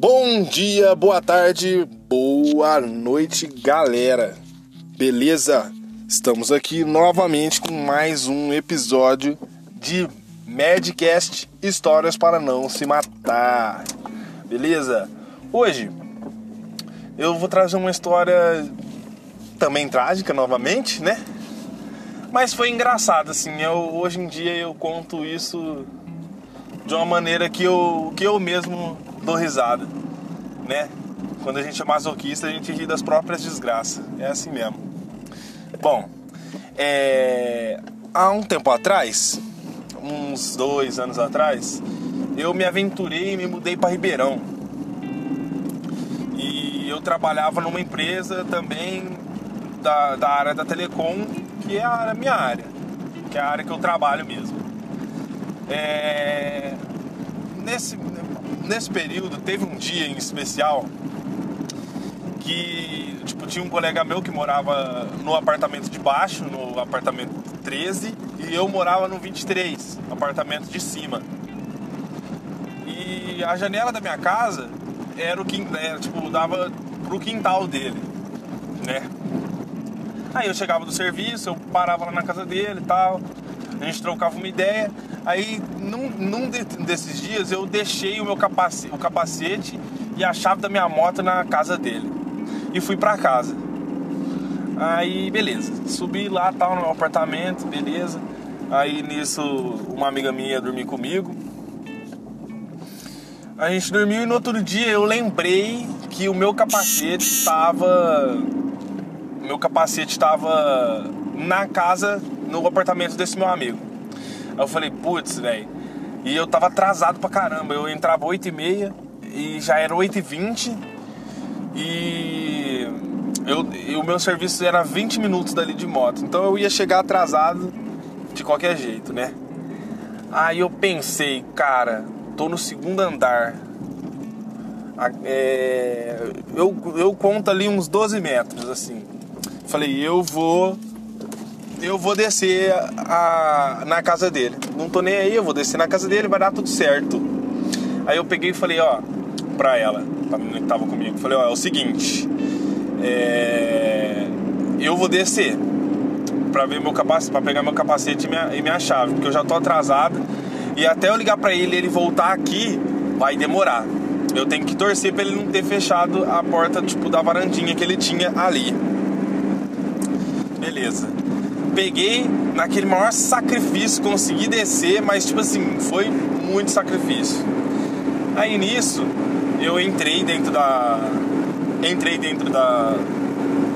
Bom dia, boa tarde, boa noite, galera. Beleza? Estamos aqui novamente com mais um episódio de Madcast Histórias para não se matar. Beleza? Hoje eu vou trazer uma história também trágica novamente, né? Mas foi engraçado assim, eu, hoje em dia eu conto isso de uma maneira que eu, que eu mesmo dou risada, né? Quando a gente é masoquista, a gente ri das próprias desgraças. É assim mesmo. Bom, é... há um tempo atrás, uns dois anos atrás, eu me aventurei e me mudei para Ribeirão. E eu trabalhava numa empresa também da, da área da telecom, que é a minha área, que é a área que eu trabalho mesmo. É... Nesse, nesse período teve um dia em especial que tipo, tinha um colega meu que morava no apartamento de baixo, no apartamento 13, e eu morava no 23, no apartamento de cima. E a janela da minha casa era o quintal, era, tipo, dava pro quintal dele, né? Aí eu chegava do serviço, eu parava lá na casa dele e tal, a gente trocava uma ideia. Aí num, num desses dias eu deixei o meu capacete, o capacete e a chave da minha moto na casa dele. E fui pra casa. Aí beleza, subi lá tal no meu apartamento, beleza. Aí nisso uma amiga minha ia dormir comigo. A gente dormiu e no outro dia eu lembrei que o meu capacete estava. Meu capacete estava na casa, no apartamento desse meu amigo. Aí eu falei, putz, velho. E eu tava atrasado pra caramba. Eu entrava 8 e e já era 8 e 20 e eu, e o meu serviço era 20 minutos dali de moto. Então eu ia chegar atrasado de qualquer jeito, né? Aí eu pensei, cara, tô no segundo andar. É, eu, eu conto ali uns 12 metros, assim. Falei, eu vou. Eu vou descer a, na casa dele. Não tô nem aí, eu vou descer na casa dele, vai dar tudo certo. Aí eu peguei e falei, ó, pra ela, pra menina que tava comigo, falei, ó, é o seguinte. É, eu vou descer para ver meu capacete, para pegar meu capacete e minha, e minha chave, porque eu já tô atrasado e até eu ligar para ele, ele voltar aqui, vai demorar. Eu tenho que torcer para ele não ter fechado a porta tipo da varandinha que ele tinha ali. Beleza. Peguei naquele maior sacrifício, consegui descer, mas tipo assim, foi muito sacrifício. Aí nisso, eu entrei dentro da entrei dentro da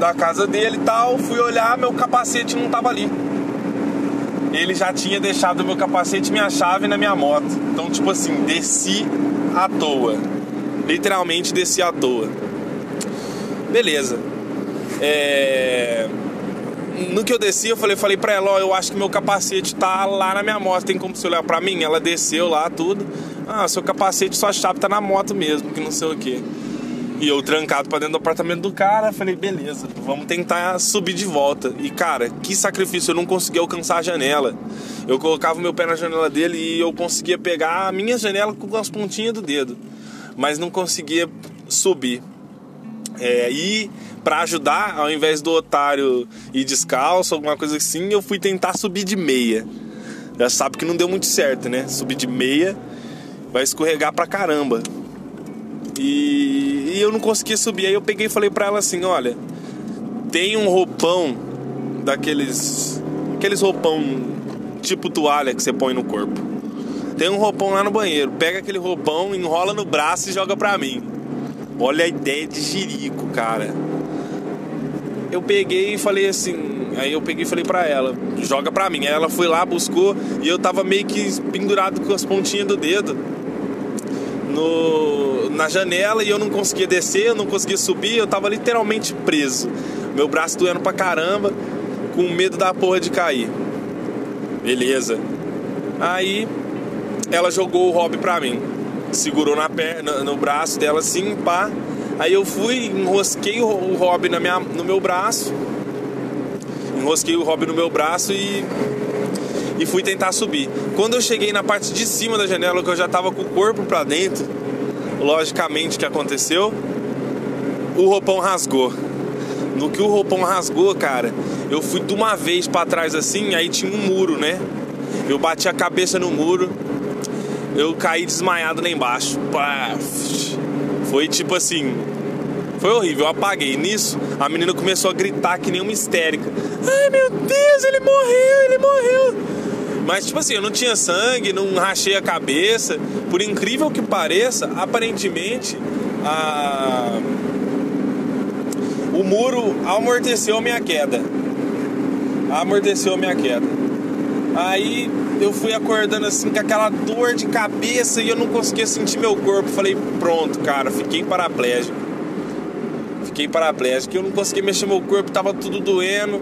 da casa dele e tal, fui olhar, meu capacete não tava ali. Ele já tinha deixado meu capacete e minha chave na minha moto. Então, tipo assim, desci à toa. Literalmente desci à toa. Beleza. É... No que eu desci, eu falei, falei pra ela, ó, eu acho que meu capacete tá lá na minha moto, tem como você olhar pra mim? Ela desceu lá, tudo. Ah, seu capacete, sua chave tá na moto mesmo, que não sei o que. E eu trancado pra dentro do apartamento do cara, falei, beleza, vamos tentar subir de volta. E cara, que sacrifício, eu não conseguia alcançar a janela. Eu colocava o meu pé na janela dele e eu conseguia pegar a minha janela com as pontinhas do dedo. Mas não conseguia subir. É, e para ajudar, ao invés do otário ir descalço, alguma coisa assim, eu fui tentar subir de meia. Já sabe que não deu muito certo, né? Subir de meia vai escorregar pra caramba. E, e, eu não conseguia subir. Aí eu peguei e falei pra ela assim: olha, tem um roupão daqueles. Aqueles roupão tipo toalha que você põe no corpo. Tem um roupão lá no banheiro. Pega aquele roupão, enrola no braço e joga pra mim. Olha a ideia de jirico, cara. Eu peguei e falei assim. Aí eu peguei e falei pra ela: joga pra mim. Aí ela foi lá, buscou e eu tava meio que pendurado com as pontinhas do dedo no, na janela e eu não conseguia descer, eu não conseguia subir, eu tava literalmente preso. Meu braço doendo pra caramba, com medo da porra de cair. Beleza. Aí ela jogou o hobby pra mim. Segurou na perna, no braço dela assim, pá. Aí eu fui, enrosquei o, hobby na minha, no meu braço. Enrosquei o hobby no meu braço e e fui tentar subir. Quando eu cheguei na parte de cima da janela, que eu já tava com o corpo para dentro, logicamente, que aconteceu? O roupão rasgou. No que o roupão rasgou, cara, eu fui de uma vez para trás assim, aí tinha um muro, né? Eu bati a cabeça no muro, eu caí desmaiado lá embaixo. Foi tipo assim, foi horrível, eu apaguei. Nisso, a menina começou a gritar que nem uma histérica. Ai meu Deus, ele morreu, ele morreu. Mas, tipo assim, eu não tinha sangue, não rachei a cabeça. Por incrível que pareça, aparentemente, a... o muro amorteceu minha queda. Amorteceu minha queda. Aí eu fui acordando assim com aquela dor de cabeça e eu não conseguia sentir meu corpo. Falei, pronto, cara, fiquei paraplégico. Fiquei paraplégico, eu não conseguia mexer meu corpo, tava tudo doendo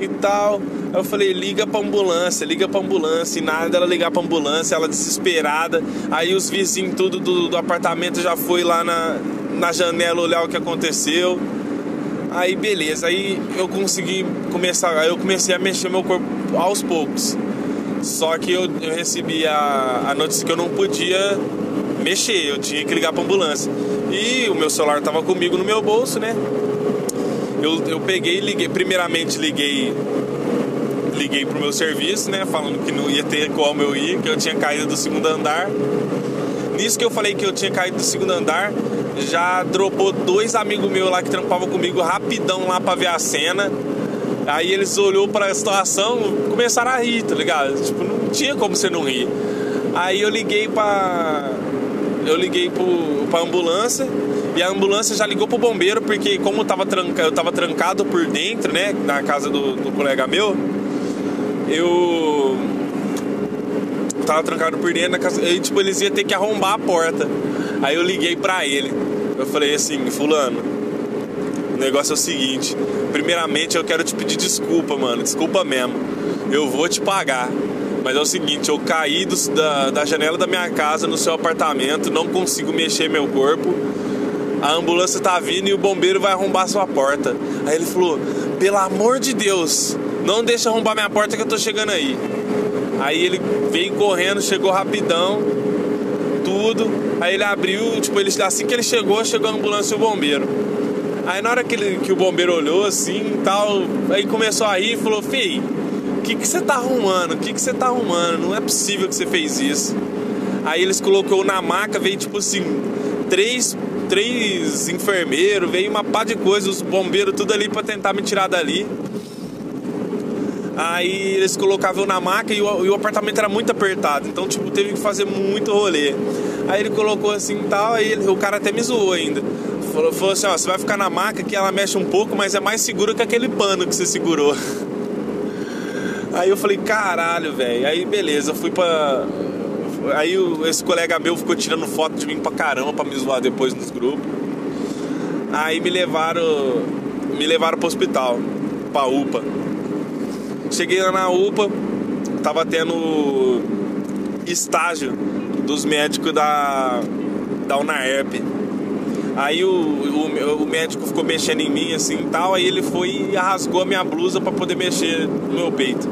e tal. Aí eu falei, liga pra ambulância, liga pra ambulância. E nada dela ligar pra ambulância, ela desesperada. Aí os vizinhos tudo do, do apartamento já foi lá na, na janela olhar o que aconteceu. Aí beleza, aí eu consegui começar, aí eu comecei a mexer meu corpo aos poucos. Só que eu, eu recebi a, a notícia que eu não podia mexer, eu tinha que ligar pra ambulância. E o meu celular tava comigo no meu bolso, né? Eu, eu peguei e liguei, primeiramente liguei liguei pro meu serviço, né? Falando que não ia ter como eu ir, que eu tinha caído do segundo andar. Nisso que eu falei que eu tinha caído do segundo andar, já dropou dois amigos meus lá que trampavam comigo rapidão lá pra ver a cena. Aí eles olhou para a situação, começaram a rir, tá ligado? Tipo, não tinha como você não rir. Aí eu liguei pra. Eu liguei pro, pra ambulância e a ambulância já ligou pro bombeiro, porque como eu tava, eu tava trancado por dentro, né? Na casa do, do colega meu, eu tava trancado por dentro na casa. E, tipo, eles iam ter que arrombar a porta. Aí eu liguei pra ele. Eu falei assim, fulano, negócio é o seguinte. Primeiramente eu quero te pedir desculpa, mano. Desculpa mesmo. Eu vou te pagar. Mas é o seguinte, eu caí do, da, da janela da minha casa no seu apartamento, não consigo mexer meu corpo. A ambulância tá vindo e o bombeiro vai arrombar sua porta. Aí ele falou: pelo amor de Deus, não deixa arrombar minha porta que eu tô chegando aí. Aí ele veio correndo, chegou rapidão, tudo. Aí ele abriu, tipo, ele, assim que ele chegou, chegou a ambulância e o bombeiro. Aí na hora que, ele, que o bombeiro olhou assim tal, aí começou a rir e falou, Fei, o que você tá arrumando? O que você tá arrumando? Não é possível que você fez isso. Aí eles colocou na maca, veio tipo assim, três, três enfermeiros, veio uma pá de coisa, os bombeiros tudo ali para tentar me tirar dali. Aí eles colocavam na maca e o, e o, apartamento era muito apertado, então tipo teve que fazer muito rolê. Aí ele colocou assim e tal, aí ele, o cara até me zoou ainda. Falou, falou assim, ó, você vai ficar na maca que ela mexe um pouco, mas é mais seguro que aquele pano que você segurou. Aí eu falei, caralho, velho. Aí beleza, fui pra. Aí esse colega meu ficou tirando foto de mim pra caramba pra me zoar depois nos grupos. Aí me levaram. Me levaram pro hospital, pra UPA. Cheguei lá na UPA, tava tendo estágio dos médicos da, da UNAERP. Aí o, o, o, médico ficou mexendo em mim assim tal, aí ele foi e rasgou a minha blusa para poder mexer no meu peito.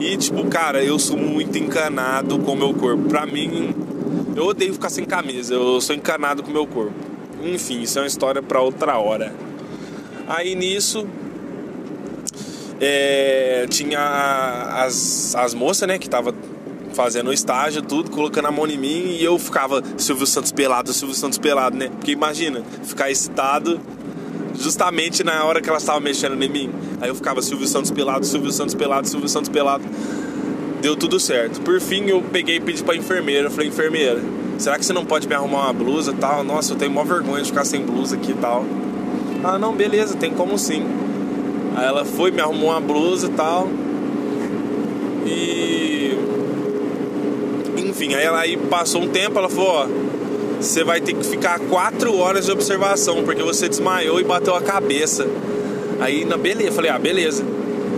E tipo, cara, eu sou muito encanado com o meu corpo. Pra mim, eu odeio ficar sem camisa, eu sou encanado com o meu corpo. Enfim, isso é uma história para outra hora. Aí nisso, é, tinha as, as moças, né, que tava fazendo o estágio, tudo, colocando a mão em mim e eu ficava Silvio Santos pelado, Silvio Santos pelado, né? Porque imagina, ficar excitado justamente na hora que elas estavam mexendo em mim. Aí eu ficava Silvio Santos pelado, Silvio Santos pelado, Silvio Santos pelado. Deu tudo certo. Por fim eu peguei e pedi pra enfermeira, eu falei, enfermeira, será que você não pode me arrumar uma blusa tal? Nossa, eu tenho maior vergonha de ficar sem blusa aqui e tal. Ah, não, beleza, tem como sim. Aí ela foi, me arrumou uma blusa e tal. E. Enfim, aí ela aí passou um tempo, ela falou, ó, você vai ter que ficar quatro horas de observação, porque você desmaiou e bateu a cabeça. Aí na beleza, falei, ah, beleza.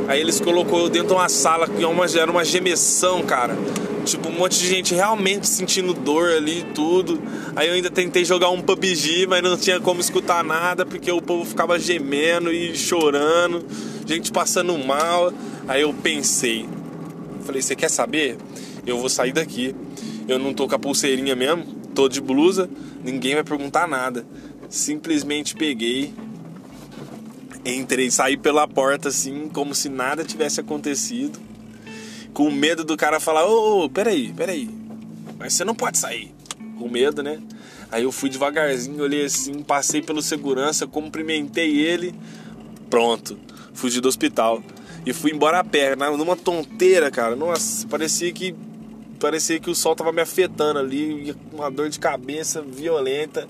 Aí eles colocou dentro de uma sala que era uma gemessão, cara. Tipo, um monte de gente realmente sentindo dor ali e tudo. Aí eu ainda tentei jogar um PUBG, mas não tinha como escutar nada, porque o povo ficava gemendo e chorando, gente passando mal. Aí eu pensei, falei, você quer saber? Eu vou sair daqui. Eu não tô com a pulseirinha mesmo. tô de blusa, ninguém vai perguntar nada. Simplesmente peguei, entrei, saí pela porta assim, como se nada tivesse acontecido. Com medo do cara falar: Ô, oh, peraí, peraí, mas você não pode sair. Com medo, né? Aí eu fui devagarzinho, olhei assim, passei pelo segurança, cumprimentei ele, pronto, fugi do hospital. E fui embora a pé, numa tonteira, cara. Nossa, parecia que parecia que o sol tava me afetando ali, uma dor de cabeça violenta.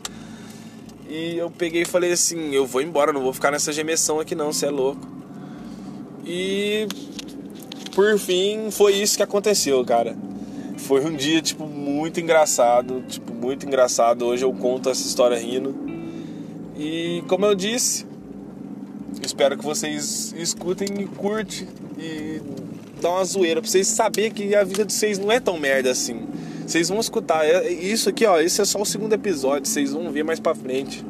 E eu peguei e falei assim: eu vou embora, não vou ficar nessa gemessão aqui não, você é louco. E por fim foi isso que aconteceu, cara. Foi um dia, tipo, muito engraçado, tipo, muito engraçado. Hoje eu conto essa história rindo. E como eu disse, espero que vocês escutem e curtem e dar uma zoeira pra vocês saberem que a vida de vocês não é tão merda assim. Vocês vão escutar. É, isso aqui, ó, esse é só o segundo episódio, vocês vão ver mais pra frente.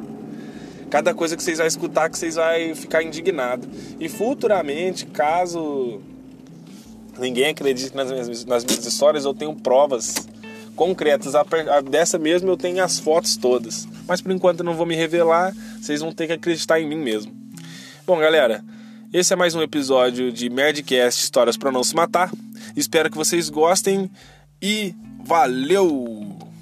Cada coisa que vocês vão escutar que vocês vão ficar indignado. E futuramente, caso ninguém acredite nas minhas, nas minhas histórias, eu tenho provas concretas. Dessa mesmo eu tenho as fotos todas. Mas por enquanto eu não vou me revelar, vocês vão ter que acreditar em mim mesmo. Bom, galera, esse é mais um episódio de Merdcast Histórias para Não Se Matar. Espero que vocês gostem e valeu!